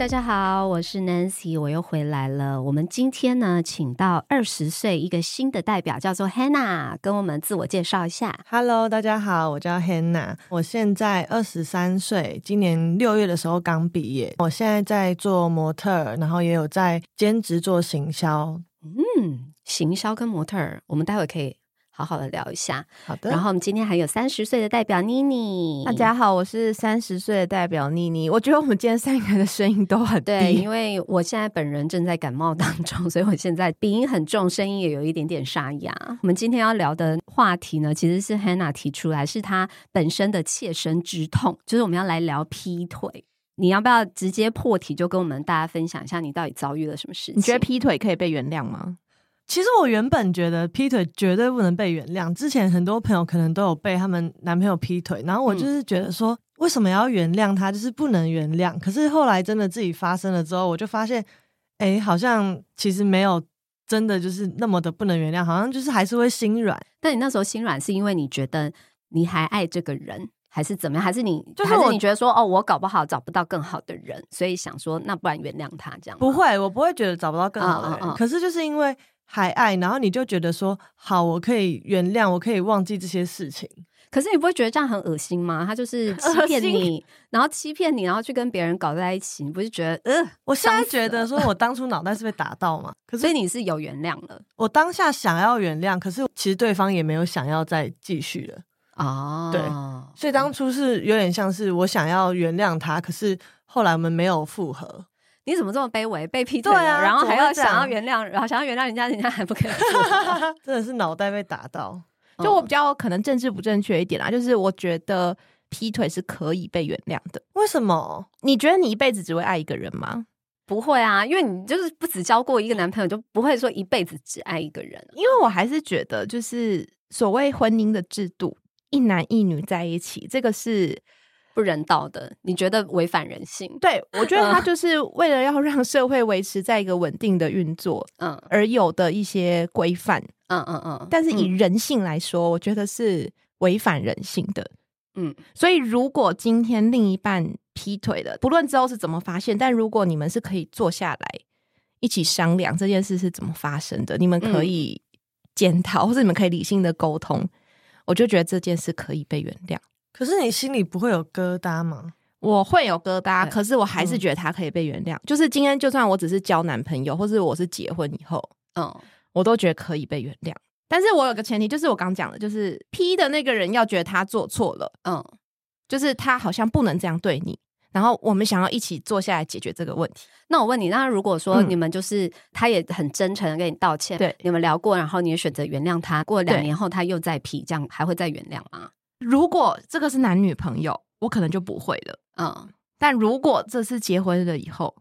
大家好，我是 Nancy，我又回来了。我们今天呢，请到二十岁一个新的代表，叫做 Hannah，跟我们自我介绍一下。Hello，大家好，我叫 Hannah，我现在二十三岁，今年六月的时候刚毕业。我现在在做模特儿，然后也有在兼职做行销。嗯，行销跟模特儿，我们待会可以好好的聊一下。好的，然后我们今天还有三十岁的代表妮妮，大家好，我是三十岁的代表妮妮。我觉得我们今天三个人的声音都很对，因为我现在本人正在感冒当中，所以我现在鼻音很重，声音也有一点点沙哑。我们今天要聊的话题呢，其实是 Hannah 提出来，是她本身的切身之痛，就是我们要来聊劈腿。你要不要直接破题，就跟我们大家分享一下你到底遭遇了什么事情？你觉得劈腿可以被原谅吗？其实我原本觉得劈腿绝对不能被原谅，之前很多朋友可能都有被他们男朋友劈腿，然后我就是觉得说，为什么要原谅他？就是不能原谅。可是后来真的自己发生了之后，我就发现，哎，好像其实没有真的就是那么的不能原谅，好像就是还是会心软。但你那时候心软是因为你觉得你还爱这个人，还是怎么样？还是你就是我还是你觉得说哦，我搞不好找不到更好的人，所以想说那不然原谅他这样？不会，我不会觉得找不到更好的人。可是就是因为还爱，然后你就觉得说，好，我可以原谅，我可以忘记这些事情。可是你不会觉得这样很恶心吗？他就是欺骗你，然后欺骗你，然后去跟别人搞在一起，你不是觉得呃？我现在觉得说，我当初脑袋是被打到嘛，可是所以你是有原谅了我当下想要原谅，可是其实对方也没有想要再继续了。啊，对所以当初是有点像是我想要原谅他，可是后来我们没有复合。你怎么这么卑微，被劈腿了，啊然后还要想要原谅，然后想要原谅人家，人家还不肯 真的是脑袋被打到。就我比较可能政治不正确一点啦，就是我觉得劈腿是可以被原谅的。为什么？你觉得你一辈子只会爱一个人吗？不会啊，因为你就是不只交过一个男朋友，就不会说一辈子只爱一个人啊。因为我还是觉得，就是所谓婚姻的制度，一男一女在一起，这个是不人道的，你觉得违反人性？对我觉得他就是为了要让社会维持在一个稳定的运作嗯而有的一些规范。嗯嗯嗯，但是以嗯人性来说，我觉得是违反人性的。嗯所以，如果今天另一半劈腿了，不论之后是怎么发现，但如果你们是可以坐下来一起商量这件事是怎么发生的，你们可以检讨，或者你们可以理性的沟通，我就觉得这件事可以被原谅。可是你心里不会有疙瘩吗？我会有疙瘩，可是我还是嗯觉得他可以被原谅。就是今天，就算我只是交男朋友，或是我是结婚以后，嗯我都觉得可以被原谅。但是我有个前提，就是我刚讲的，就是 P 的那个人要觉得他做错了，嗯，就是他好像不能这样对你，然后我们想要一起坐下来解决这个问题。那我问你，那如果说嗯你们就是、他也很真诚的跟你道歉，对你们聊过，然后你也选择原谅他，过两年后他又再 P，，这样还会再原谅吗？如果这个是男女朋友，我可能就不会了。嗯，但如果这是结婚了以后，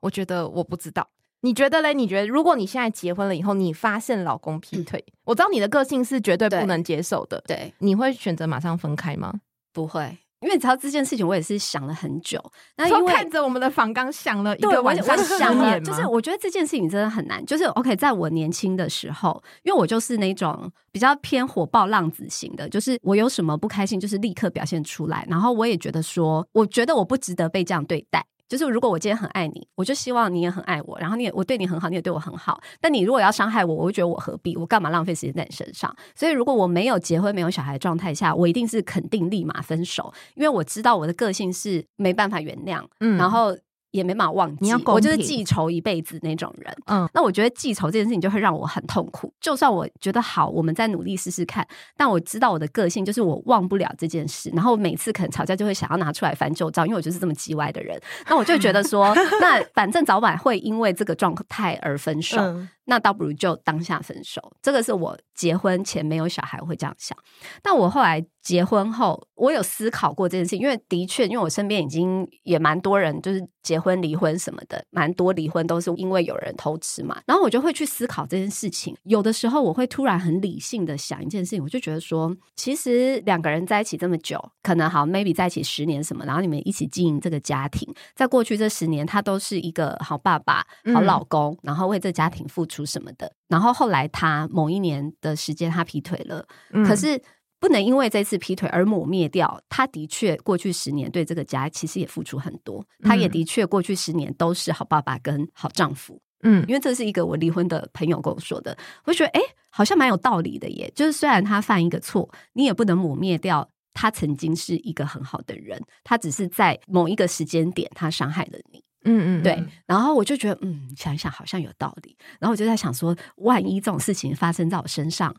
我觉得我不知道。你觉得嘞？你觉得如果你现在结婚了以后，你发现老公劈腿，我知道你的个性是绝对对不能接受的，对，你会选择马上分开吗？不会，因为你知道这件事情，我也是想了很久。那因为看着我们的房刚想了一个晚上，想了，就是我觉得这件事情真的很难。就是 OK，在我年轻的时候，因为我就是那种比较偏火爆浪子型的，就是我有什么不开心，就是立刻表现出来。然后我也觉得说，我觉得我不值得被这样对待。就是如果我今天很爱你，我就希望你也很爱我，然后你也我对你很好，你也对我很好。但你如果要伤害我，我会觉得我何必？我干嘛浪费时间在你身上？所以如果我没有结婚、没有小孩的状态下，我一定是肯定立马分手，因为我知道我的个性是没办法原谅，嗯然后也没办法忘记。你要我就是记仇一辈子那种人。嗯那我觉得记仇这件事情就会让我很痛苦。就算我觉得好，我们再努力试试看，但我知道我的个性就是我忘不了这件事，然后每次可能吵架就会想要拿出来翻旧账，因为我就是这么叽歪的人。那我就觉得说，那反正早晚会因为这个状态而分手。嗯，那倒不如就当下分手。这个是我结婚前没有小孩我会这样想，但我后来结婚后，我有思考过这件事情，因为的确，因为我身边已经也蛮多人就是结婚离婚什么的，蛮多离婚都是因为有人偷吃嘛。然后我就会去思考这件事情。有的时候我会突然很理性的想一件事情，我就觉得说，其实两个人在一起这么久，可能好 maybe 在一起十年什么，然后你们一起经营这个家庭，在过去这十年，他都是一个好爸爸、好老公，然后为这家庭付出什么的。然后后来他某一年的时间他劈腿了，可是不能因为这次劈腿而抹灭掉他的确过去十年对这个家其实也付出很多，他也的确过去十年都是好爸爸跟好丈夫。嗯，因为这是一个我离婚的朋友跟我说的，我觉得哎，好像蛮有道理的耶。就是虽然他犯一个错，你也不能抹灭掉他曾经是一个很好的人，他只是在某一个时间点他伤害了你。嗯嗯，对。然后我就觉得，嗯，想一想好像有道理。然后我就在想说，万一这种事情发生在我身上，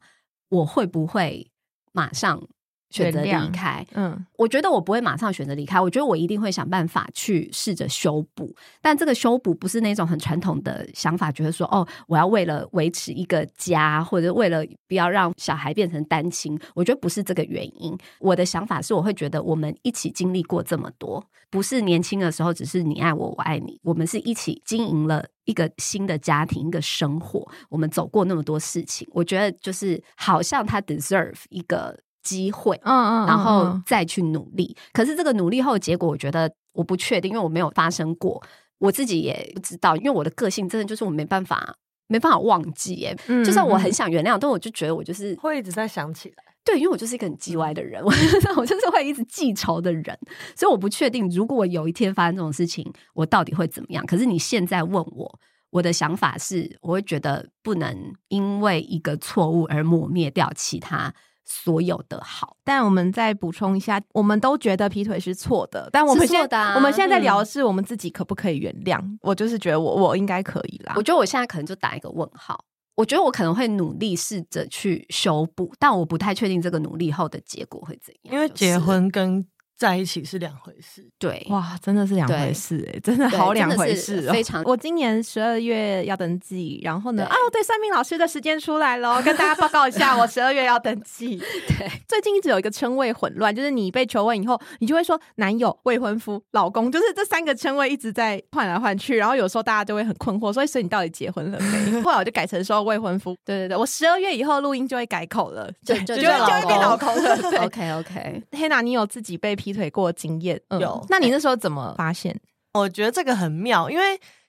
我会不会马上？选择离开，嗯，我觉得我不会马上选择离开，我觉得我一定会想办法去试着修补。但这个修补不是那种很传统的想法，觉得说哦，我要为了维持一个家，或者为了不要让小孩变成单亲，我觉得不是这个原因。我的想法是，我会觉得我们一起经历过这么多，不是年轻的时候只是你爱我，我爱你，我们是一起经营了一个新的家庭，一个生活，我们走过那么多事情，我觉得就是好像他 deserve 一个。机会，嗯嗯，然后再去努力。可是这个努力后的结果，我觉得我不确定，因为我没有发生过，我自己也不知道。因为我的个性真的就是我没办法，没办法忘记。哎，就算我很想原谅，但我就觉得我就是会一直在想起来。对，因为我就是一个很叽歪的人，我 我就是会一直记仇的人，所以我不确定，如果我有一天发生这种事情，我到底会怎么样。可是你现在问我，我的想法是，我会觉得不能因为一个错误而抹灭掉其他。所有的好，但我们再补充一下，我们都觉得劈腿是错的，但我们现在我们现在聊的是我们自己可不可以原谅？我就是觉得我我应该可以啦。我觉得我现在可能就打一个问号。我觉得我可能会努力试着去修补，但我不太确定这个努力后的结果会怎样。因为结婚跟在一起是两回事，对，哇，真的是两回事哎，真的好两回事哦。非常，我今年十二月要登记，然后呢，啊，对，算命老师的时间出来了，跟大家报告一下，我十二月要登记。对，最近一直有一个称谓混乱，就是你被求婚以后，你就会说男友、未婚夫、老公，就是这三个称谓一直在换来换去，然后有时候大家就会很困惑，所以所以你到底结婚了没？后来我就改成说未婚夫。对对对，我十二月以后录音就会改口了，就就就会变老公了。OK OK，黑娜，你有自己被劈？腿过经验有，那你那时候怎么发现？我觉得这个很妙，因为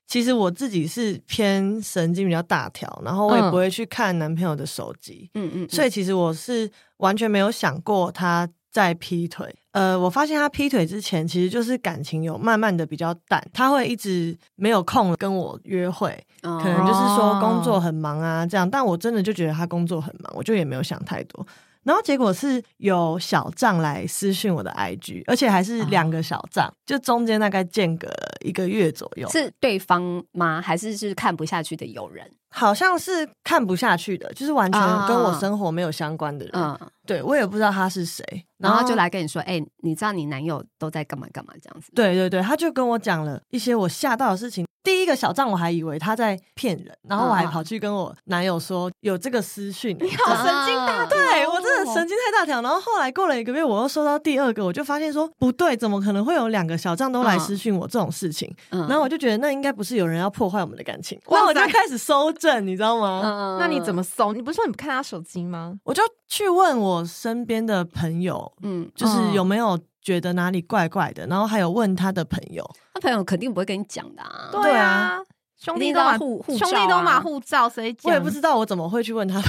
其实我自己是偏神经比较大条，然后我也不会去看男朋友的手机，嗯嗯，所以其实我是完全没有想过他在劈腿。呃，我发现他劈腿之前，其实就是感情有慢慢的比较淡，他会一直没有空跟我约会，可能就是说工作很忙啊这样。但我真的就觉得他工作很忙，我就也没有想太多。然后结果是有小账来私讯我的 IG，而且还是两个小账，就中间大概间隔了一个月左右。是对方吗？还是是看不下去的友人？好像是看不下去的，就是完全跟我生活没有相关的人。嗯，对我也不知道他是谁，然后就来跟你说：“哎，你知道你男友都在干嘛干嘛这样子？”对对对，他就跟我讲了一些我吓到的事情。第一个小账我还以为他在骗人，然后我还跑去跟我男友说有这个私讯，你好神经大，对我真的神经太大条。然后后来过了一个月，我又收到第二个，我就发现说不对，怎么可能会有两个小账都来私讯我这种事情？然后我就觉得那应该不是有人要破坏我们的感情，那我就开始搜证，你知道吗？那你怎么搜？你不是说你不看他手机吗？我就去问我身边的朋友，嗯，就是有没有。觉得哪里怪怪的，然后还有问他的朋友，他朋友肯定不会跟你讲的啊。对啊，兄弟都马护兄弟都马护照，谁？我也不知道我怎么会去问他。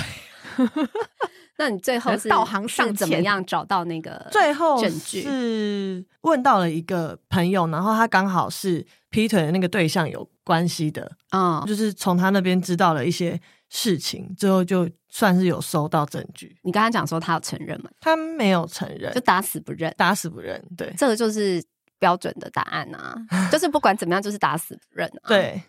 那你最后是导航上怎么样找到那个？最后是问到了一个朋友，然后他刚好是劈腿的那个对象有关系的啊，就是从他那边知道了一些事情，最后就。算是有收到证据。你刚刚讲说他有承认吗？他没有承认，就打死不认，打死不认。对，这个就是标准的答案啊，就是不管怎么样，就是打死不认。对，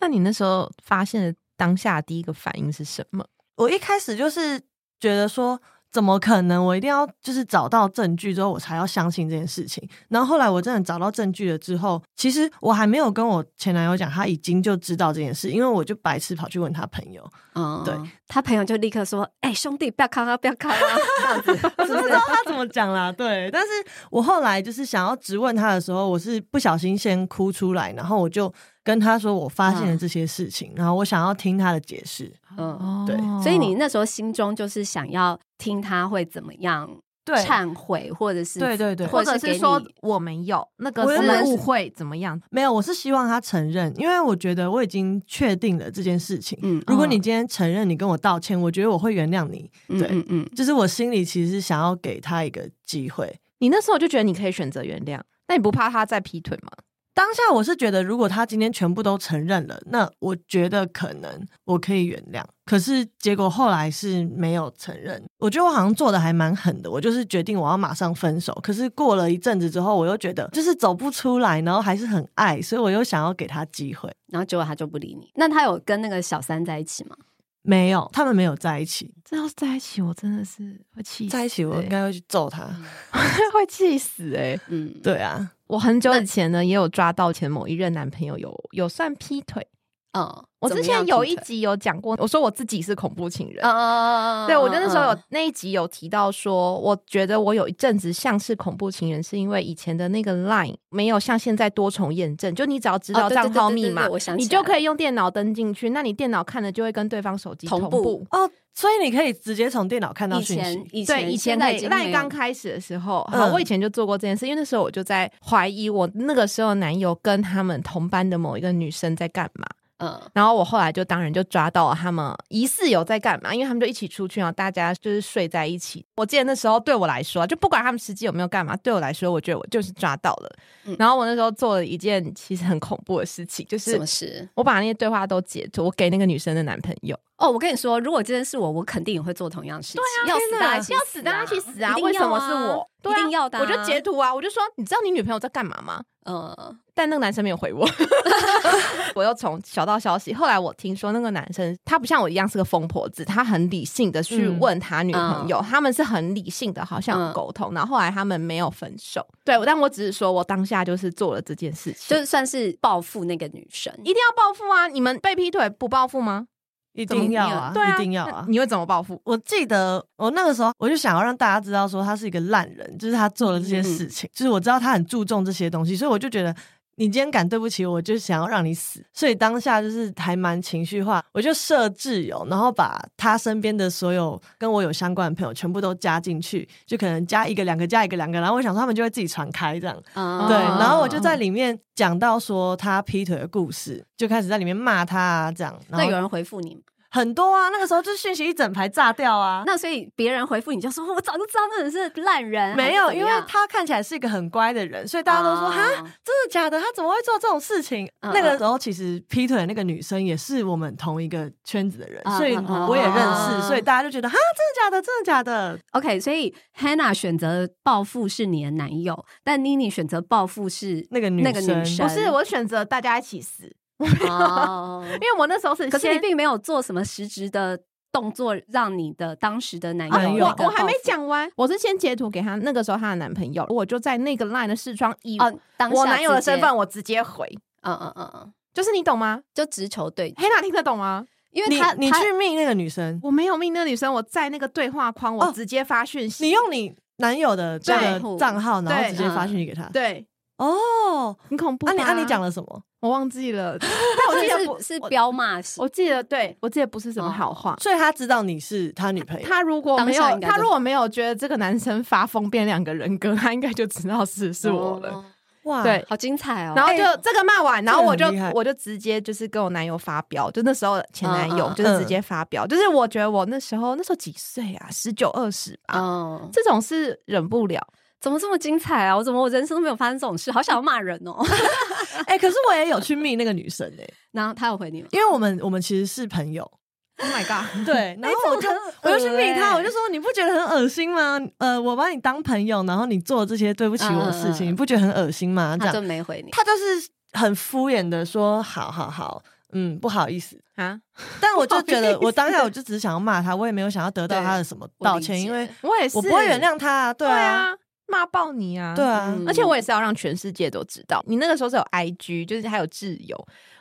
那你那时候发现的当下第一个反应是什么？我一开始就是觉得说，怎么可能？我一定要就是找到证据之后，我才要相信这件事情。然后后来我真的找到证据了之后，其实我还没有跟我前男友讲，他已经就知道这件事，因为我就白痴跑去问他朋友，嗯，对，他朋友就立刻说：“哎、兄弟，不要看啊，不要看啊！”这样子，我是不知道他怎么讲啦。对，但是我后来就是想要质问他的时候，我是不小心先哭出来，然后我就跟他说我发现了这些事情，然后我想要听他的解释。嗯，对所以你那时候心中就是想要听他会怎么样对忏悔，或者是对对对或或者是说我没有那个误会怎么样？没有，我是希望他承认，因为我觉得我已经确定了这件事情。嗯如果你今天承认，你跟我道歉，我觉得我会原谅你。嗯对嗯嗯，就是我心里其实是想要给他一个机会。你那时候就觉得你可以选择原谅，那你不怕他再劈腿吗？当下我是觉得，如果他今天全部都承认了，那我觉得可能我可以原谅。可是结果后来是没有承认，我觉得我好像做的还蛮狠的。我就是决定我要马上分手。可是过了一阵子之后，我又觉得就是走不出来，然后还是很爱，所以我又想要给他机会。然后结果他就不理你。那他有跟那个小三在一起吗？没有，他们没有在一起。这要是在一起，我真的是会气死、在一起，我应该会去揍他。会气死哎、嗯，对啊，我很久以前呢，也有抓到前某一任男朋友有有算劈腿。嗯，我之前有，一集有讲过，我说我自己是恐怖情人。嗯嗯嗯，对，我就那时候有嗯那一集有提到说，我觉得我有一阵子像是恐怖情人，是因为以前的那个 Line 没有像现在多重验证，就你只要知道账号密码，你就可以用电脑登进去。那你电脑看的就会跟对方手机同步同步。哦，所以你可以直接从电脑看到以前讯息。以对，前以前可以现在已经没有赖刚开始的时候，嗯好，我以前就做过这件事，因为那时候我就在怀疑我那个时候男友跟他们同班的某一个女生在干嘛。嗯然后我后来就当然就抓到了他们疑似有在干嘛，因为他们就一起出去，然后大家就是睡在一起。我记得那时候对我来说，就不管他们实际有没有干嘛，对我来说，我觉得我就是抓到了。嗯然后我那时候做了一件其实很恐怖的事情，就是什么事？我把那些对话都截图，我给那个女生的男朋友。哦，我跟你说，如果这件事我，我肯定也会做同样的事情。对要死大家一起要死大家去死啊！为什么是我？对啊一定要的啊我就截图啊，我就说，你知道你女朋友在干嘛吗？呃，但那个男生没有回我，我又从小道消息。后来我听说那个男生他不像我一样是个疯婆子，他很理性的去嗯问他女朋友，他们是很理性的，好像沟通。然后后来他们没有分手。对，但我只是说我当下就是做了这件事情，就算是报复那个女生，一定要报复啊！你们被劈腿不报复吗？一定要啊，对啊，一定要啊！你会怎么报复？我记得我那个时候，我就想要让大家知道说他是一个烂人，就是他做了这些事情，就是我知道他很注重这些东西，所以我就觉得你今天敢对不起我，我就想要让你死。所以当下就是还蛮情绪化，我就设挚友，然后把他身边的所有跟我有相关的朋友全部都加进去，就可能加一个、两个、加一个、两个，然后我想说他们就会自己传开这样。嗯对，然后我就在里面讲到说他劈腿的故事，就开始在里面骂他啊，这样。那有人回复你吗？很多啊，那个时候就讯息一整排炸掉啊。那所以别人回复你就说，我早就知道那人是烂人，没有，因为他看起来是一个很乖的人，所以大家都说哦哈，真的假的？他怎么会做这种事情？嗯那个时候其实劈腿的那个女生也是我们同一个圈子的人，嗯所以我也认识，嗯所以大家就觉得哈，真的假的？真的假的？OK，所以 Hannah 选择报复是你的男友，但 Nini 选择报复是那个女那个女生生不是，我选择大家一起死，哦。因为我那时候是可是你并没有做什么实质的动作，让你的当时的男友男友那个我还没讲完，我是先截图给他那个时候他的男朋友，我就在那个 LINE 的视窗以哦，当下我男友的身份，，我直接回，嗯嗯嗯嗯，就是你懂吗？就直球对决，黑娜听得懂吗？因为他他你去命那个女生，我没有命那个女生，我在那个对话框，我哦直接发讯息，你用你男友的这对个账号，然后直接发嗯讯息给他。对，哦，很恐怖吧。啊你啊你讲了什么？我忘记了，但我记得不是是彪骂型，我记得对我记得不是什么好话。所以他知道你是他女朋友。他如果没有，他如果没有觉得这个男生发疯变两个人格，他应该就知道是是我了。哦哇，对好精彩哦。然后就哎这个骂完，然后我就我就直接就是跟我男友发飙，就那时候前男友就是直接发飙，就是我觉得我那时候那时候几岁啊，十九二十吧，嗯，这种是忍不了。怎么这么精彩啊？我怎么我人生都没有发生这种事？好想要骂人哦。哎、可是我也有去密那个女生哎、然后他有回你吗？因为我们我们其实是朋友，Oh my god！对，然后我就、我就去密他，我就说你不觉得很恶心吗？呃，我把你当朋友，然后你做这些对不起我的事情，嗯嗯嗯你不觉得很恶心吗？这他就样，没回你。他就是很敷衍的说好好好，嗯，不好意思。啊，但我就觉得，我当下我就只是想要骂他，我也没有想要得到他的什么道歉，因为我也是，我不会原谅他啊。对啊，骂爆你啊，对啊，嗯。而且我也是要让全世界都知道，你那个时候是有 IG，就是还有挚友。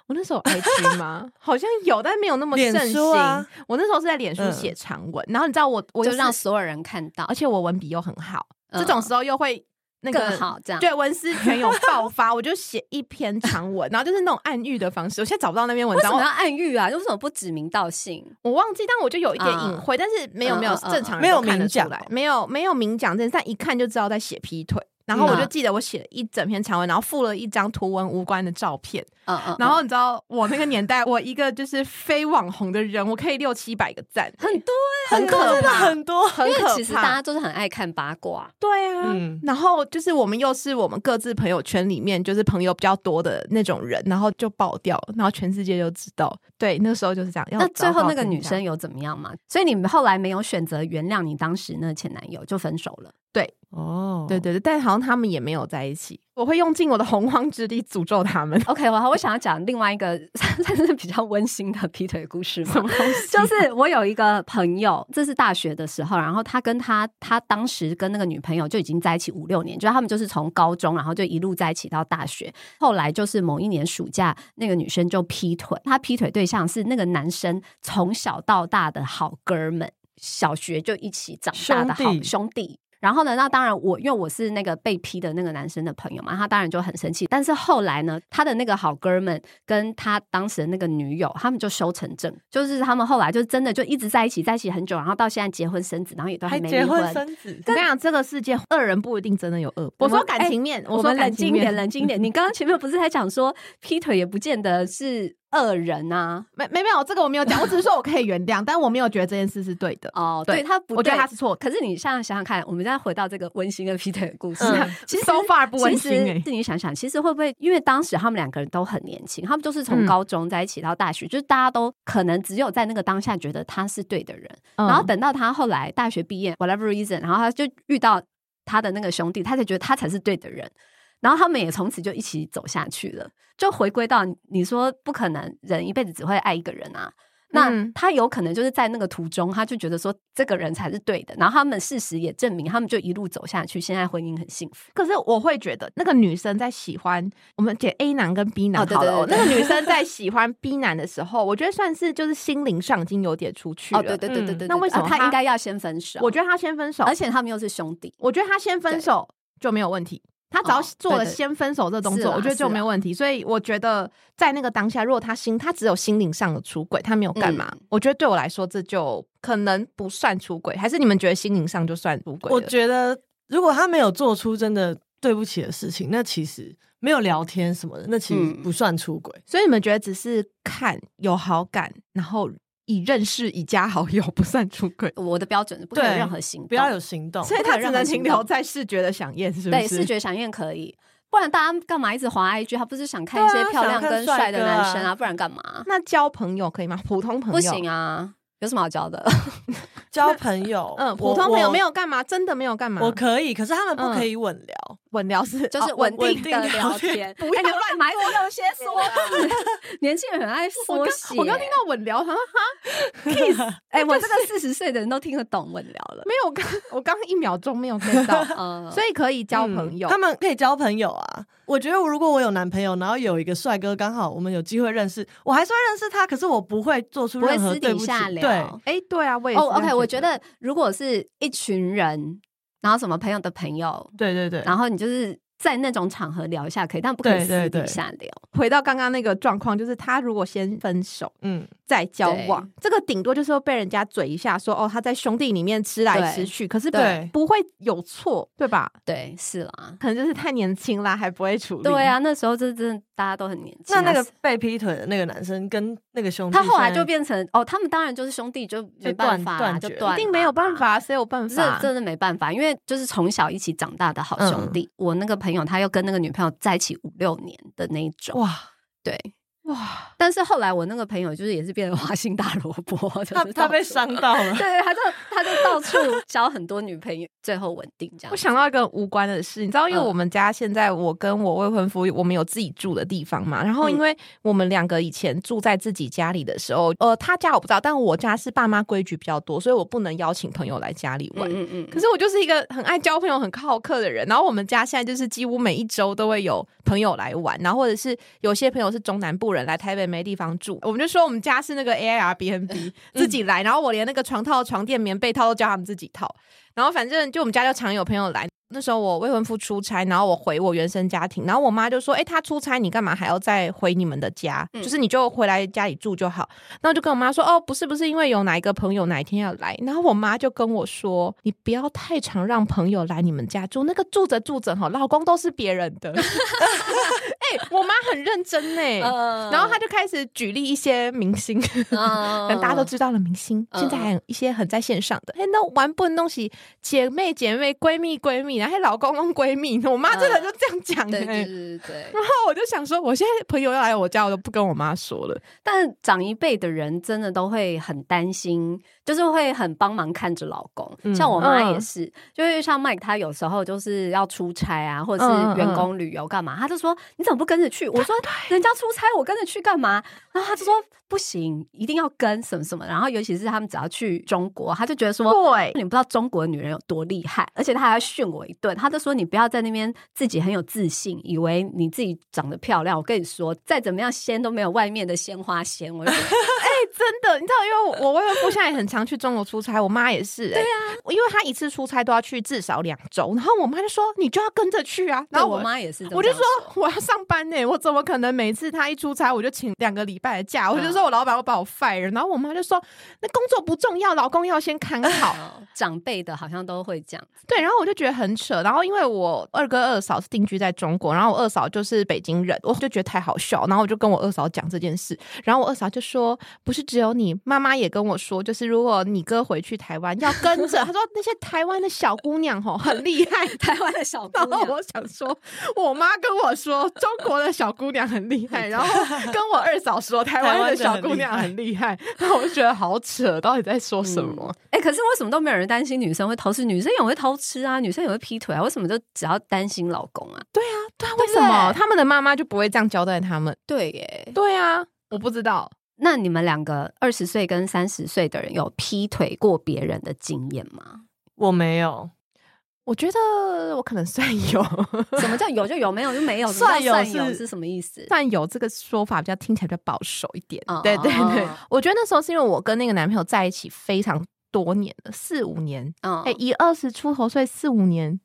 我那时候有 IG 吗？好像有，但没有那么盛行。啊。我那时候是在脸书嗯。写长文，然后你知道我，我就让所有人看到。而，且我文笔又很好，嗯。这种时候又会那个更好这样。对，文思泉涌爆发，我就写一篇长文，然后就是那种暗喻的方式。我现在找不到那篇文章，我为什么要暗喻啊？为什么不指名道姓？我忘记，但我就有一点啊隐晦，但是没有没有正常人没有都看得明讲出来，没有没有明讲但一看就知道在写劈腿。然后我就嗯记得我写了一整篇长文，然后附了一张图文无关的照片。嗯嗯，然后你知道我那个年代，我一个就是非网红的人，我可以六七百个赞，很多很可怕，很多。很可怕。因为其实大家都是很爱看八卦，对啊，嗯然后就是我们又是我们各自朋友圈里面就是朋友比较多的那种人，然后就爆掉，然后全世界就知道。对，那个时候就是这样。那最后那个女生有怎么样吗？所以你们后来没有选择原谅你当时那前男友，就分手了。哦，对对对，但好像他们也没有在一起。我会用尽我的洪荒之力诅咒他们。OK，我我想要讲另外一个 算是比较温馨的劈腿故事嘛。什么东西？就是我有一个朋友，这是大学的时候，然后他跟他他当时跟那个女朋友就已经在一起五六年，就是他们就是从高中，然后就一路在一起到大学。后来就是某一年暑假，那个女生就劈腿，她劈腿对象是那个男生从小到大的好哥们，小学就一起长大的好兄弟。然后呢，那当然我因为我是那个被劈的那个男生的朋友嘛，他当然就很生气。但是后来呢，他的那个好哥们跟他当时的那个女友，他们就修成正，就是他们后来就真的就一直在一起，在一起很久，然后到现在结婚生子，然后也都还没离婚生子，我跟你讲，这个世界恶人不一定真的有恶。我说感情面，说我们冷静一点，冷静一点。你刚刚前面不是还讲说劈腿也不见得是恶人啊？没没没有这个我没有讲，我只是说我可以原谅，但我没有觉得这件事是对的。哦，对对他不对，我觉得他是错的可是你现在想想看，我们再回到这个温馨的劈腿的故事，嗯其实 so far 不温馨其欸实自己想想，其实会不会因为当时他们两个人都很年轻，他们就是从嗯高中在一起到大学，就是大家都可能只有在那个当下觉得他是对的人，嗯然后等到他后来大学毕业，whatever reason，然后他就遇到他的那个兄弟，他才觉得他才是对的人。然后他们也从此就一起走下去了，就回归到你说不可能人一辈子只会爱一个人啊。那嗯他有可能就是在那个途中，他就觉得说这个人才是对的，然后他们事实也证明，他们就一路走下去，现在婚姻很幸福。可是我会觉得，那个女生在喜欢我们姐 A 男跟 B 男好了，对对那个女生在 喜欢 B 男的时候，我觉得算是就是心灵上已经有点出去了。哦，对对对对嗯对，那为什么他应该要先分手？我觉得他先分手，而且他们又是兄弟，我觉得他先分手就没有问题。他只要哦做了先分手这动作，我觉得就没有问题。所以我觉得在那个当下，如果他心他只有心灵上的出轨，他没有干嘛，嗯我觉得对我来说这就可能不算出轨，还是你们觉得心灵上就算出轨？我觉得如果他没有做出真的对不起的事情，那其实没有聊天什么的，那其实嗯不算出轨。所以你们觉得只是看有好感，然后以认识以加好友，不算出轨？我的标准是不可以有任何行动，不要有行动，所以他只能停留在视觉的响应，是不对是？视觉响应可以，不然大家干嘛一直滑 IG？他不是想看一些漂亮跟帅的男生啊？不然干嘛？那交朋友可以吗？普通朋友不行啊，有什么好交的？交朋友，嗯，普通朋友我没有干嘛，真的没有干嘛。我可以，可是他们不可以稳聊。稳聊是就是哦稳定的聊天，不要哎你们干嘛一直用些缩？年轻人很爱我刚缩写。我刚听到稳聊，好像哈 kiss，哎，我这个四十岁的人都听得懂稳聊了。没有，我刚我刚一秒钟没有 get 到，嗯，所以可以交朋友。嗯他们可以交朋友啊。我觉得如果我有男朋友，然后有一个帅哥，刚好我们有机会认识，我还是会认识他，可是我不会做出任何对不起底下聊。对，哎，对啊，我也是哦，OK，我觉得如果是一群人，然后什么朋友的朋友，对对对，然后你就是在那种场合聊一下可以，但不可以私底对。下聊。回到刚刚那个状况，就是他如果先分手嗯，再交往，这个顶多就是会被人家嘴一下说哦他在兄弟里面吃来吃去，可是对不会有错，对吧？对，是啦。可能就是太年轻啦，还不会处理。对啊，那时候这真的大家都很年轻啊。那那个被劈腿的那个男生跟那个兄弟，他后来就变成哦，他们当然就是兄弟，就没办法就断，一定没有办。法，谁有办这法？真的没办法，因为就是从小一起长大的好兄弟。我那个朋友，他又跟那个女朋友在一起五六年的那一种，哇，对。哇，但但是后来我那个朋友就是也是变成花心大萝卜，他他被伤到了，对，他就他就到处交很多女朋友，最后稳定这样。我想到一个无关的事，你知道，因为我们家现在我跟我未婚夫，我们有自己住的地方嘛。然后，因为我们两个以前住在自己家里的时候，呃，他家我不知道，但我家是爸妈规矩比较多，所以我不能邀请朋友来家里玩。嗯嗯。可是我就是一个很爱交朋友、很好客的人。然后我们家现在就是几乎每一周都会有朋友来玩，然后或者是有些朋友是中南部人来台北没地方住，我们就说我们家是那个 Airbnb 自己来，然后我连那个床套、床垫、棉被套都叫他们自己套。然后反正就我们家就常有朋友来。那时候我未婚夫出差，然后我回我原生家庭，然后我妈就说：“哎，他出差，你干嘛还要再回你们的家？就是你就回来家里住就好。”然后就跟我妈说：“哦，不是，不是，因为有哪一个朋友哪一天要来。”然后我妈就跟我说：“你不要太常让朋友来你们家住，那个住着住着哈，老公都是别人的。”哎，我妈很认真呢。然后她就开始举例一些明星，大家都知道了明星，现在还有一些很在线上的。哎，那玩不能东西，姐妹姐妹，闺蜜闺蜜。然后老公公闺蜜，我妈真的就这样讲的，对对对。然后我就想说，我现在朋友要来我家，我都不跟我妈说了。但长一辈的人真的都会很担心，就是会很帮忙看着老公。像我妈也是，就是像 Mike，，他有时候就是要出差啊，或者是员工旅游干嘛，他就说你怎么不跟着去？我说人家出差，我跟着去干嘛？然后他就说不行，一定要跟什么什么。然后尤其是他们只要去中国，他就觉得说，对，你不知道中国的女人有多厉害，而且他还要训我。一顿，他就说你不要在那边自己很有自信，以为你自己长得漂亮。我跟你说，再怎么样鲜都没有外面的鲜花鲜。我哎，真的，你知道，因为我未婚夫现在也很常去中国出差，我妈也是。对啊，因为他一次出差都要去至少两周，然后我妈就说你就要跟着去啊。然后我妈也是，我就说我要上班呢，我怎么可能每次他一出差我就请两个礼拜的假？我就说我老板会把我 fire。然后我妈就说那工作不重要，老公要先看好。长辈的好像都会这样。对，然后我就觉得很。扯，然后因为我二哥二嫂是定居在中国，然后我二嫂就是北京人，我就觉得太好笑，然后我就跟我二嫂讲这件事，然后我二嫂就说：“不是只有你，妈妈也跟我说，就是如果你哥回去台湾要跟着，他说那些台湾的小姑娘吼很厉害，台湾的小姑娘。”我想说，我妈跟我说中国的小姑娘很厉害，然后 跟我二嫂说台湾的小姑娘很厉害，然后我就觉得好扯，到底在说什么？哎，可是为什么都没有人担心女生会偷吃？女生也会偷吃啊，女生也会。劈腿啊？为什么就只要担心老公啊？对啊，对啊，为什么他们的妈妈就不会这样交代他们？对耶，对啊，我不知道。那你们两个二十岁跟三十岁的人有劈腿过别人的经验吗？我没有，我觉得我可能算有。什么叫有就有，没有就没有？算有是什么意思？算有这个说法比较听起来比较保守一点。对对对，我觉得那时候是因为我跟那个男朋友在一起非常。多年了，四五年，嗯哎，一二十出头岁四五年，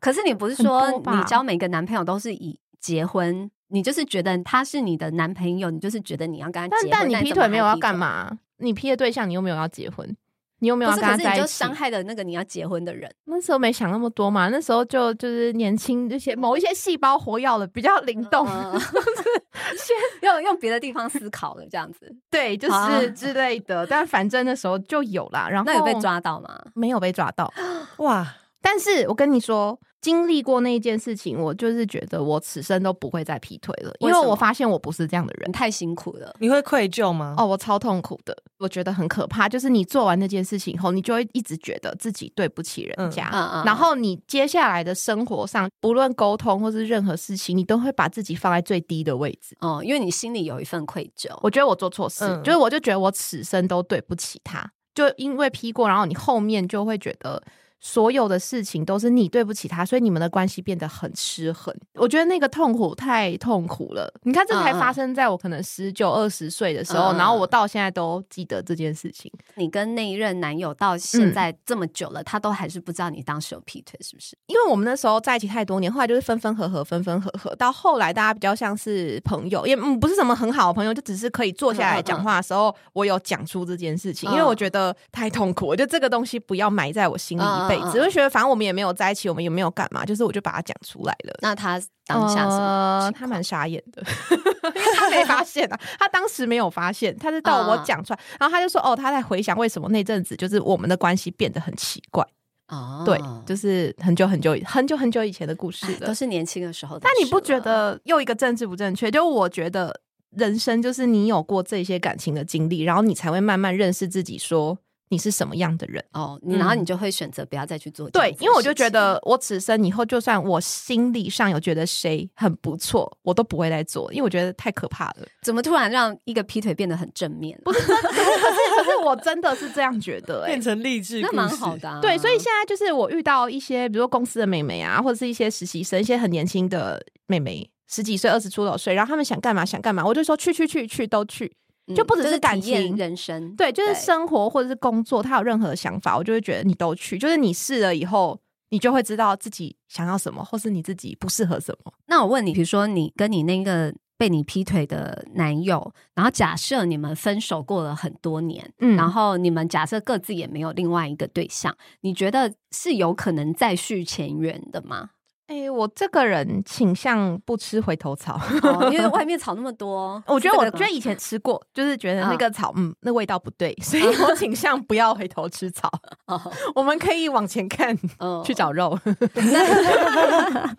可是你不是说你交每个男朋友都是以结婚，你就是觉得他是你的男朋友，你就是觉得你要跟他结婚。但你劈腿没有要干嘛？你劈的对象，你又没有要结婚？你又没有跟他在一起？伤害了那个你要结婚的人。那时候没想那么多嘛，那时候就就是年轻，这些某一些细胞活跃了，比较灵动，先 用用别的地方思考了，这样子。对，就是之类的。但反正那时候就有啦。然后那有被抓到吗？没有被抓到。哇！但是我跟你说。经历过那一件事情，我就是觉得我此生都不会再劈腿了，因为我发现我不是这样的人，太辛苦了。你会愧疚吗？哦，我超痛苦的，我觉得很可怕。就是你做完那件事情后，你就会一直觉得自己对不起人家，然后你接下来的生活上，不论沟通或是任何事情，你都会把自己放在最低的位置。哦，因为你心里有一份愧疚。我觉得我做错事，就是我就觉得我此生都对不起他，就因为劈过，然后你后面就会觉得。所有的事情都是你对不起他，所以你们的关系变得很失衡。我觉得那个痛苦太痛苦了。你看，这才发生在我可能十九二十岁的时候，然后我到现在都记得这件事情。你跟那一任男友到现在这么久了，他都还是不知道你当时有劈腿，是不是？因为我们那时候在一起太多年，后来就是分分合合，分分合合，到后来大家比较像是朋友，也嗯不是什么很好的朋友，就只是可以坐下来讲话的时候，我有讲出这件事情，因为我觉得太痛苦，我觉得这个东西不要埋在我心里。辈子，就觉得反正我们也没有在一起，我们也没有干嘛，就是我就把它讲出来了。那他当下是他蛮傻眼的，他没发现啊，他当时没有发现，他是到我讲出来，然后他就说：“哦，他在回想为什么那阵子就是我们的关系变得很奇怪。”哦，对，就是很久很久很久很久以前的故事了，都是年轻的时候。但你不觉得又一个政治不正确？就我觉得。人生就是你有过这些感情的经历，然后你才会慢慢认识自己，说你是什么样的人。哦，你然后你就会选择不要再去做对因为我就觉得我此生以后，就算我心理上有觉得谁很不错，我都不会再做，因为我觉得太可怕了。怎么突然让一个劈腿变得很正面，不是 可是我真的是这样觉得、欸，变成励志，那蛮好。的、啊。对，所以现在就是我遇到一些，比如说公司的妹妹啊，或者是一些实习生，一些很年轻的妹妹，十几岁、二十出头岁，然后他们想干嘛想干嘛，我就说去去去去都去。嗯就不只是感情人生，对，就是生活或者是工作，他有任何想法，我就会觉得你都去，就是你试了以后，你就会知道自己想要什么，或是你自己不适合什么。那我问你，比如说你跟你那个被你劈腿的男友，然后假设你们分手过了很多年，嗯然后你们假设各自也没有另外一个对象，你觉得是有可能再续前缘的吗？哎、我这个人倾向不吃回头草。哦，因为 外面草那么多，我觉得，我觉得以前吃过，就是觉得那嗯个草，嗯，那味道不对，所以我倾向不要回头吃草。哦，我们可以往前看，嗯去找肉。那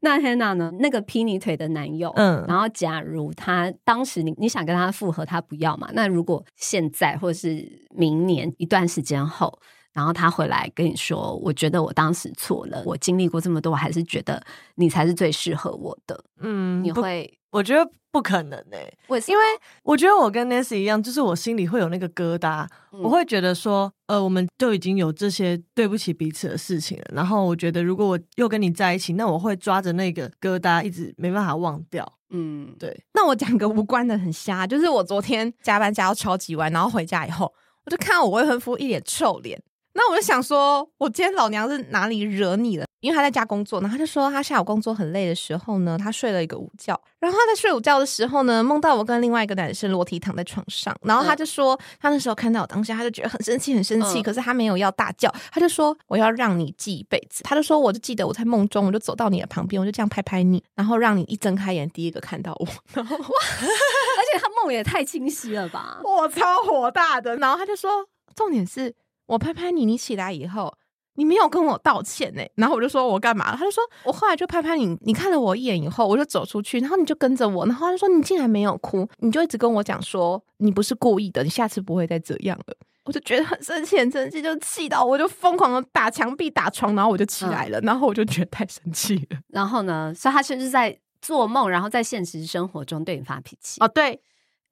那 Hannah 呢？那个劈你腿的男友，嗯然后假如他当时你你想跟他复合，他不要嘛？那如果现在或者是明年一段时间后，然后他回来跟你说，我觉得我当时错了，我经历过这么多，我还是觉得你才是最适合我的，嗯，你会我觉得不可能诶、为什么？因为我觉得我跟 Nancy 一样，就是我心里会有那个疙瘩，嗯我会觉得说，呃，我们就已经有这些对不起彼此的事情了。然后我觉得，如果我又跟你在一起，那我会抓着那个疙瘩，一直没办法忘掉。嗯，对，那我讲个无关的很瞎，就是我昨天加班加到超级晚，然后回家以后，我就看到我未婚夫一脸臭脸。那我就想说，我今天老娘是哪里惹你了？因为他在家工作，然后他就说他下午工作很累的时候呢，他睡了一个午觉，然后他在睡午觉的时候呢，梦到我跟另外一个男生裸体躺在床上，然后他就说、他那时候看到我当下，他就觉得很生气，很生气，嗯可是他没有要大叫，他就说我要让你记一辈子，他就说我就记得我在梦中，我就走到你的旁边，我就这样拍拍你，然后让你一睁开眼第一个看到我，然后哇而且他梦也太清晰了吧？我超火大的。然后他就说，重点是我拍拍你，你起来以后，你没有跟我道歉呢。然后我就说我干嘛了？他就说我后来就拍拍你，你看了我一眼以后，我就走出去，然后你就跟着我，然后他就说你竟然没有哭，你就一直跟我讲说你不是故意的，你下次不会再这样了。我就觉得很生气，很生气，就气到我就疯狂的打墙壁、打床，然后我就起来了，然后我就觉得太生气了。然后呢？所以他甚至在做梦，然后在现实生活中对你发脾气。哦，对，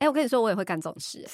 哎、我跟你说，我也会干这种事、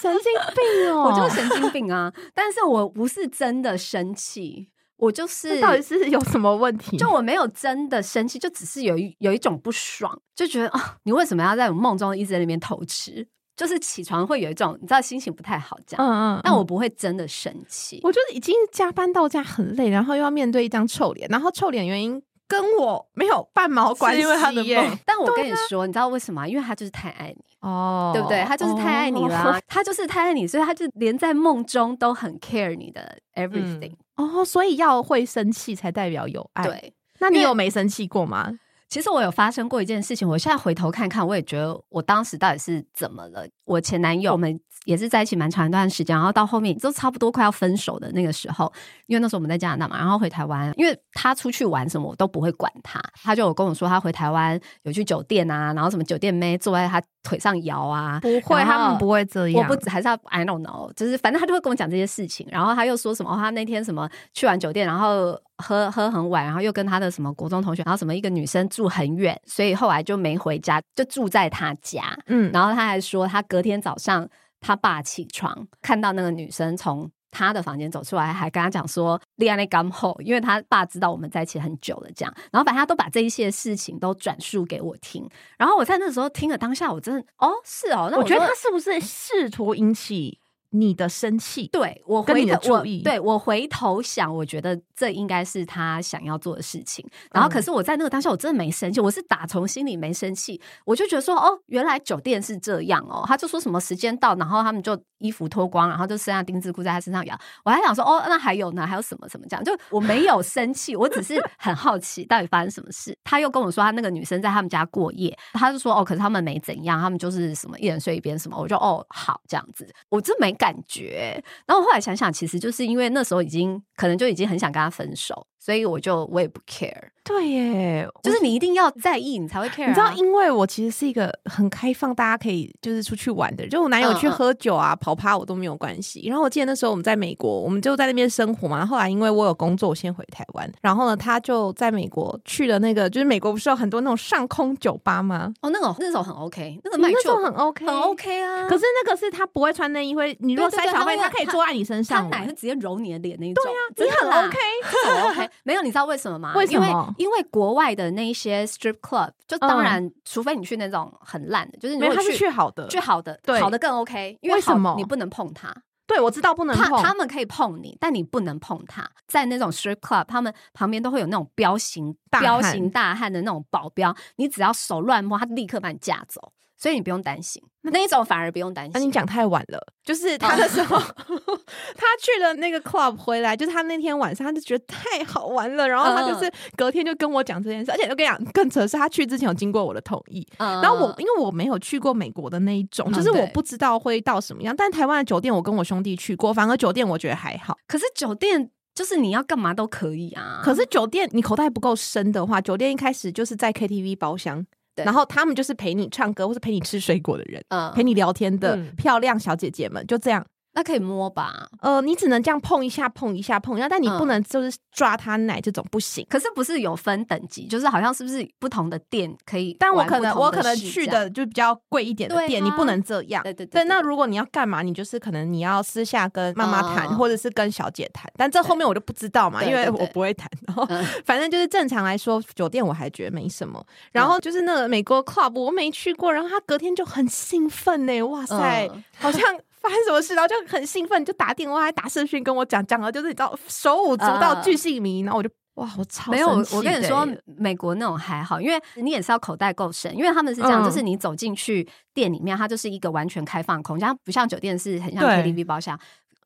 神经病哦，我就是神经病啊！但是我不是真的生气，我就是到底是有什么问题？就我没有真的生气，就只是有一有一种不爽，就觉得啊，你为什么要在我梦中一直在那边偷吃？就是起床会有一种你知道心情不太好这样，嗯嗯，但我不会真的生气。我就是已经加班到家很累，然后又要面对一张臭脸，然后臭脸原因跟我没有半毛关系因为他的耶梦但我跟你说，你知道为什么？因为他就是太爱你，哦对不对？他就是太爱你啦啊、他就是太爱你，所以他就连在梦中都很 care 你的 everything。哦，所以要会生气才代表有爱。，对，那你有没生气过吗？其实我有发生过一件事情，我现在回头看看，我也觉得我当时到底是怎么了。我前男友，我们也是在一起蛮长一段时间，然后到后面就差不多快要分手的那个时候，因为那时候我们在加拿大嘛，然后回台湾，因为他出去玩什么我都不会管他，他就有跟我说他回台湾有去酒店啊，然后什么酒店妹坐在他腿上摇啊，不会，他们不会这样。我不还是要 I don't know，就是反正他就会跟我讲这些事情，然后他又说什么、哦他那天什么去完酒店，然后喝喝很晚，然后又跟他的什么国中同学，然后什么一个女生住很远，所以后来就没回家，就住在他家。嗯，然后他还说，他隔天早上他爸起床看到那个女生从。他的房间走出来，还跟他讲说恋爱刚后，因为他爸知道我们在一起很久了，这样，然后把他都把这一些事情都转述给我听，然后我在那时候听了当下，我真的哦是哦，那我觉得他是不是试图引起你的生气？对我跟你的回头我对我回头想，我觉得这应该是他想要做的事情。然后，嗯可是我在那个当下，我真的没生气，我是打从心里没生气，我就觉得说，哦，原来酒店是这样哦。他就说什么时间到，然后他们就衣服脱光，然后就剩下丁字裤在他身上咬。我还想说，哦，那还有呢，还有什么什么这样？就我没有生气，我只是很好奇到底发生什么事。他又跟我说，他那个女生在他们家过夜，他就说，哦，可是他们没怎样，他们就是什么一人睡一边什么。我就哦好这样子，我真没感觉。然后后来想想，其实就是因为那时候已经可能就已经很想跟他分手，所以我就我也不 care。对耶，就是你一定要在意，你才会 care、啊。你知道，因为我其实是一个很开放，大家可以就是出去玩的人。就我男友去喝酒啊、跑趴，我都没有关系。然后我记得那时候我们在美国，我们就在那边生活嘛。后后来因为我有工作，我先回台湾。然后呢，他就在美国去了那个，就是美国不是有很多那种上空酒吧吗？哦，那种那种很 OK，那个你那时卖酒候很 OK，很 OK 啊。可是那个是他不会穿内衣，会你如果塞小费，他可以坐在你身上他。奶是直接揉你的脸那一种。对啊，真的你很 OK。这种 OK，没有，你知道为什么吗？为什么嗯因为因为国外的那一些 strip club，就当然，除非你去那种很烂的，就是你没有，他是去好的，去好的，对好的更 OK，因好为什么你不能碰它？对我知道不能碰。他们可以碰你，但你不能碰他。在那种 strip club，他们旁边都会有那种彪形大彪形大汉的那种保镖，你只要手乱摸，他立刻把你架走，所以你不用担心。那一种反而不用担心。那你讲太晚了，就是他那时候、他去了那个 club 回来，就是他那天晚上他就觉得太好玩了，然后他就是隔天就跟我讲这件事，而且我跟你讲，更扯的是他去之前有经过我的同意，嗯，然后我因为我没有去过美国的那一种，嗯就是我不知道会到什么样，但台湾的酒店我跟我兄弟去过，反而酒店我觉得还好。可是酒店就是你要干嘛都可以啊。可是酒店你口袋不够深的话，酒店一开始就是在 KTV 包厢。对然后他们就是陪你唱歌或是陪你吃水果的人，嗯陪你聊天的嗯漂亮小姐姐们，就这样。那可以摸吧？呃，你只能这样碰一下，碰一下，碰一下，但你嗯不能就是抓他奶这种不行。可是不是有分等级，就是好像是不是不同的店可以但我？可能我可能去的就比较贵一点的店，你啊不能这样。对对对对，那如果你要干嘛，你就是可能你要私下跟妈妈谈，嗯或者是跟小姐谈。但这后面我就不知道嘛，因为我不会谈。然后嗯反正就是正常来说，酒店我还觉得没什么。然后就是那个美国 club 我没去过，然后他隔天就很兴奋呢，哇塞，嗯 好像。发生什么事，然后就很兴奋，就打电话还打视讯跟我讲，讲了就是你知道手舞足蹈、嗯巨细靡遗，然后我就哇，我超没有，我跟你说，美国那种还好，因为你也是要口袋够深，因为他们是这样，嗯就是你走进去店里面，它就是一个完全开放空间，它不像酒店是很像 KTV 包厢。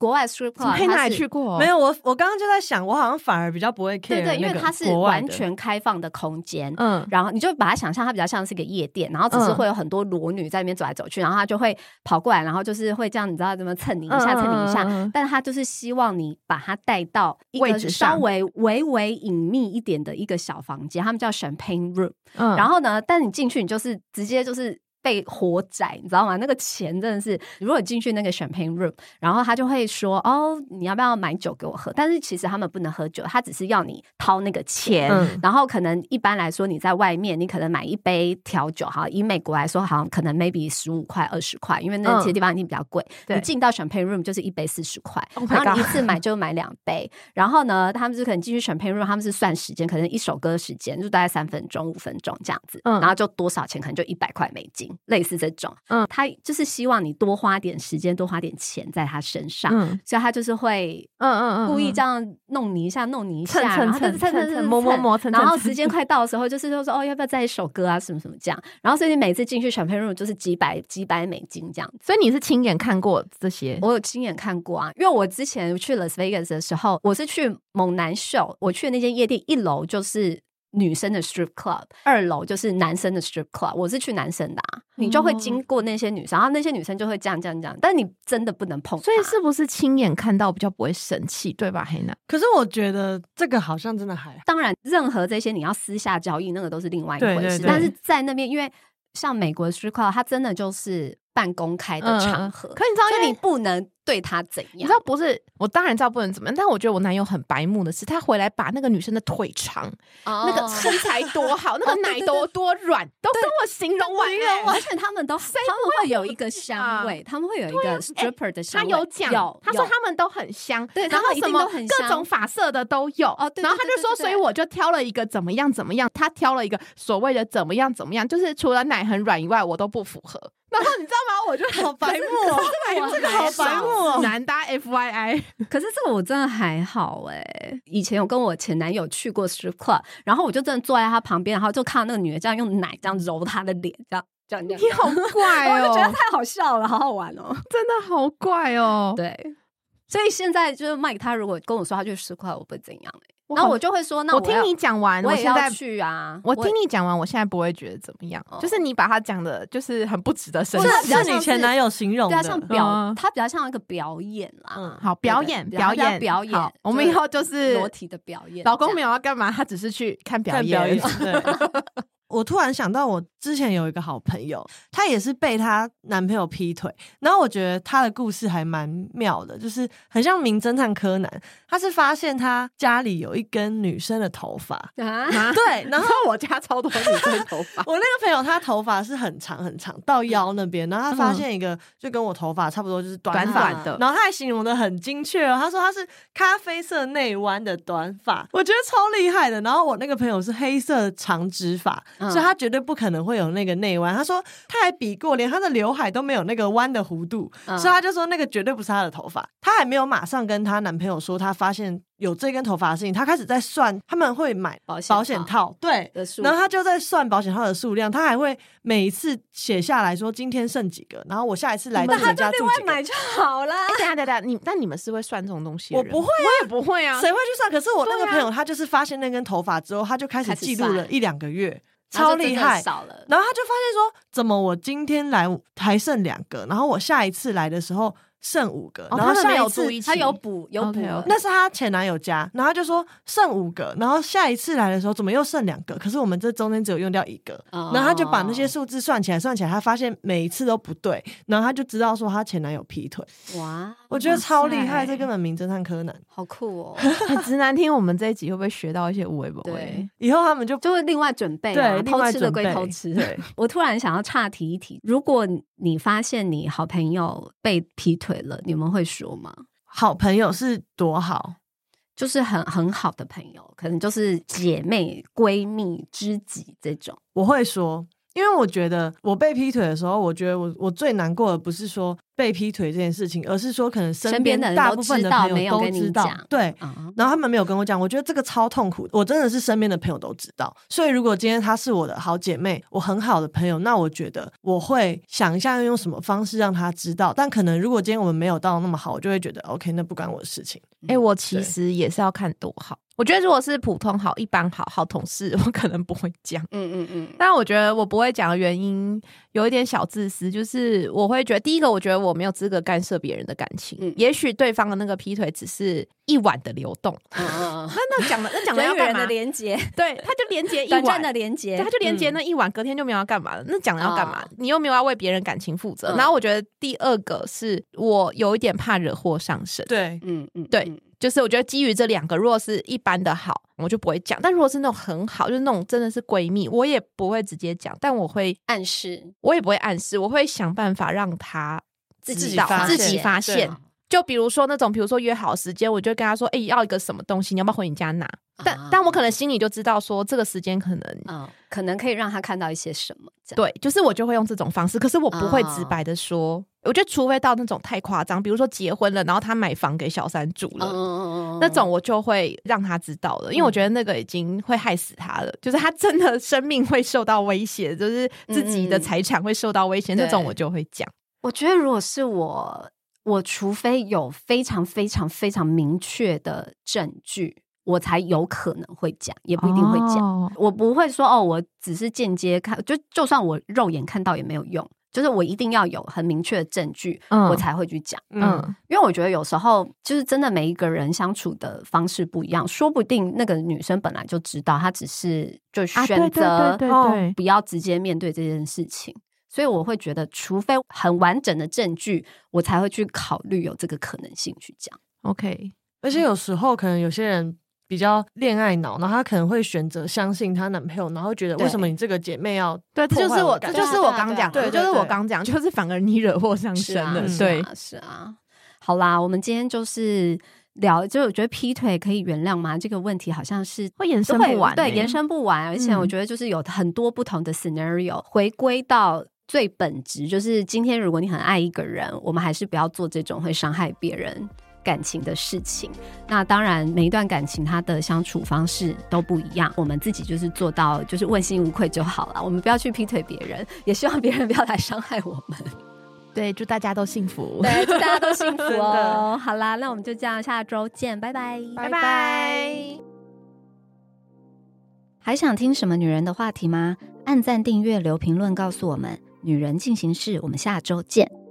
国外 strip club 去过？没有，我我刚刚就在想，我好像反而比较不会 care 对对，因为它是完全开放的空间。嗯，然后你就把它想象，它比较像是一个夜店，然后只是嗯会有很多裸女在那边走来走去，然后他就会跑过来，然后就是会这样，你知道怎么蹭你一下，嗯蹭你一下但他就是希望你把它带到一个稍微微微隐秘一点的一个小房间，他们叫 champagne room。嗯然后呢，但你进去，你就是直接就是。被活宰，你知道吗？那个钱真的是，如果你进去那个 champagne room，然后他就会说：“哦，你要不要买酒给我喝？”但是其实他们不能喝酒，他只是要你掏那个钱。嗯然后可能一般来说，你在外面，你可能买一杯调酒，哈，以美国来说，好像可能 maybe 十五块、二十块，因为那些地方一定比较贵。对你进到 champagne room 就是一杯四十块 Oh 然后你一次买就买两杯。然后呢，他们就可能进去 champagne room，他们是算时间，可能一首歌的时间就大概三分钟、五分钟这样子，嗯然后就多少钱，可能就一百块美金，类似这种。嗯他就是希望你多花点时间，多花点钱在他身上，嗯所以他就是会嗯嗯嗯，故意这样弄你一下，弄你一下，蹭蹭蹭蹭蹭蹭蹭摸摸摸蹭蹭蹭然后时间快到的时候，就是说说哦，要不要再一首歌啊，什么什么这样。然后所以你每次进去 champagne room 就是几百几百美金这样。所以你是亲眼看过这些？我有亲眼看过啊，因为我之前去 Las Vegas 的时候，我是去猛男秀，我去的那间夜店一楼就是女生的 strip club，二楼就是男生的 strip club。我是去男生的、啊，你就会经过那些女生，然后那些女生就会这样这样这样，但你真的不能碰。所以是不是亲眼看到比较不会生气，对吧？黑娜，可是我觉得这个好像真的还。当然，任何这些你要私下交易，那个都是另外一回事。但是在那边，因为像美国的 street club，它真的就是半公开的场合，嗯嗯可你知道因为你不能对他怎样。你知道不是？我当然知道不能怎么样，但我觉得我男友很白目的是，他回来把那个女生的腿长、哦那个身材多好、那个 奶多多软，都跟我形容完了。而且他们都他们会有一个香味，他们会有一个 stripper 的香味。他有讲，他说他们都很香，对然后什么都各种发色的都有。哦对对然后他就说，所以我就挑了一个怎么样怎么样，他挑了一个所谓的怎么样怎么样，就是除了奶很软以外，我都不符合。然后你知道吗？我就好白目哦，这个好白目哦。男搭 F Y I，可是这个我真的还好哎、以前有跟我前男友去过 strip club，然后我就真的坐在他旁边，然后就看到那个女的这样用奶这样揉他的脸，这样这样这样。你好怪哦我就觉得哦，太好笑了，好好玩哦。真的好怪哦。对，所以现在就是 Mike 他如果跟我说他去 strip club，我不会怎样哎、然后我就会说，那我听你讲完，我也要现在去啊。我听你讲完，我现在不会觉得怎么样，哦就是你把他讲的，就是很不值得生或者气。是你前男友形容比较的，像表他，比较像一个表演啦。嗯好，表演对对表演表演好，我们以后就是裸体的表演。老公没有，要干嘛，他只是去看表看表演。我突然想到，我之前有一个好朋友，她也是被她男朋友劈腿，然后我觉得她的故事还蛮妙的，就是很像名侦探柯南。她是发现她家里有一根女生的头发，啊，啊 对，然后。我家超多女生头发 我那个朋友，她头发是很长很长，到腰那边，然后她发现一个就跟我头发差不多，就是短短短的，然后她还形容的很精确哦，她说她是咖啡色内弯的短发，我觉得超厉害的。然后我那个朋友是黑色长直发，嗯所以他绝对不可能会有那个内弯。他说他还比过，连他的刘海都没有那个弯的弧度，嗯所以他就说那个绝对不是他的头发。他还没有马上跟她男朋友说她发现有这根头发的事情，他开始在算他们会买保险保险套，对。的数，然后他就在算保险套的数量，他还会每一次写下来说今天剩几个，然后我下一次来那他你们家就住几个。另外买就好了。哎，等一下等下，你但你们是会算这种东西？我不会我也不会啊。谁会去算？可是我那个朋友，他就是发现那根头发之后，他就开始记录了一两个月，超厉害。少了。然后他就发现说，怎么我今天来还剩两个，然后我下一次来的时候剩五个，然后下一次他有补有补，那是她前男友家，然后他就说剩五个，然后下一次来的时候怎么又剩两个？可是我们这中间只有用掉一个，哦然后他就把那些数字算起来，算起来，他发现每一次都不对，然后他就知道说她前男友劈腿。哇，我觉得超厉害，塞这根本名侦探柯南。好酷哦！哎 直男听我们这一集会不会学到一些无为不对为？以后他们就就会另外准备啊，对另偷吃的归外准备偷吃。对，我突然想要岔题一题，如果你发现你好朋友被劈腿了，你们会说吗？好朋友是多好，就是很很好的朋友，可能就是姐妹、闺蜜、知己这种。我会说，因为我觉得我被劈腿的时候，我觉得我我最难过的不是说被劈腿这件事情，而是说可能身身边的大部分的朋友都知道，对。啊，然后他们没有跟我讲，我觉得这个超痛苦。我真的是身边的朋友都知道，所以如果今天她是我的好姐妹，我很好的朋友，那我觉得我会想一下要用什么方式让她知道。但可能如果今天我们没有到那么好，我就会觉得 OK，那不关我的事情。哎、我其实也是要看多好。我觉得如果是普通好、一般好、好同事，我可能不会讲。嗯嗯嗯，但我觉得我不会讲的原因有一点小自私，就是我会觉得第一个，我觉得我没有资格干涉别人的感情。嗯也许对方的那个劈腿只是一晚的流动，嗯嗯嗯 那那讲了那 讲的人与人的要干嘛？连接，对，他就连接一晚的连接，他，就连接嗯那一晚，隔天就没有要干嘛了。那讲了要干嘛？哦你又没有要为别人感情负责。嗯然后我觉得第二个是我有一点怕惹祸上身，对，嗯嗯，对嗯就是我觉得基于这两个，如果是一般的好，我就不会讲；但如果是那种很好，就是那种真的是闺蜜，我也不会直接讲，但我会，暗示我也不会暗示，我会想办法让她自己发自己发现。就比如说那种，比如说约好时间，我就跟他说：“哎、要一个什么东西，你要不要回你家拿？”但、啊但我可能心里就知道说，这个时间可能嗯，可能可以让他看到一些什么，对，就是我就会用这种方式，可是我不会直哦白的说。我觉得除非到那种太夸张，比如说结婚了，然后他买房给小三住了。那种我就会让他知道了，因为我觉得那个已经会害死他了，就是他真的生命会受到威胁，就是自己的财产会受到威胁，对那种我就会讲。我觉得如果是我，我除非有非常非常非常明确的证据，我才有可能会讲，也不一定会讲。哦我不会说哦，我只是间接看，就就算我肉眼看到也没有用，就是我一定要有很明确的证据，嗯我才会去讲。嗯，嗯，因为我觉得有时候就是真的每一个人相处的方式不一样，说不定那个女生本来就知道，她只是就啊，选择对对哦对，不要直接面对这件事情。所以我会觉得，除非很完整的证据，我才会去考虑有这个可能性去讲。OK，而且有时候可能有些人比较恋爱脑，然后她可能会选择相信她男朋友，然后觉得对为什么你这个姐妹要对，这就是我，这就是我刚讲的，对对就是我对刚讲，就是反而你惹祸上身了，啊对是，啊，是啊。好啦，我们今天就是聊，就我觉得劈腿可以原谅吗？这个问题好像是会延伸不完欸，对，延伸不完。而且嗯我觉得就是有很多不同的 scenario，回归到最本质，就是今天如果你很爱一个人，我们还是不要做这种会伤害别人。感情的事情，那当然每一段感情它的相处方式都不一样，我们自己就是做到就是问心无愧就好了，我们不要去劈腿别人，也希望别人不要来伤害我们。对，祝大家都幸福，对，祝大家都幸福 哦。好啦，那我们就这样，下周见，拜拜，拜拜。还想听什么女人的话题吗？按赞、订阅、留评论，告诉我们。女人进行式，我们下周见。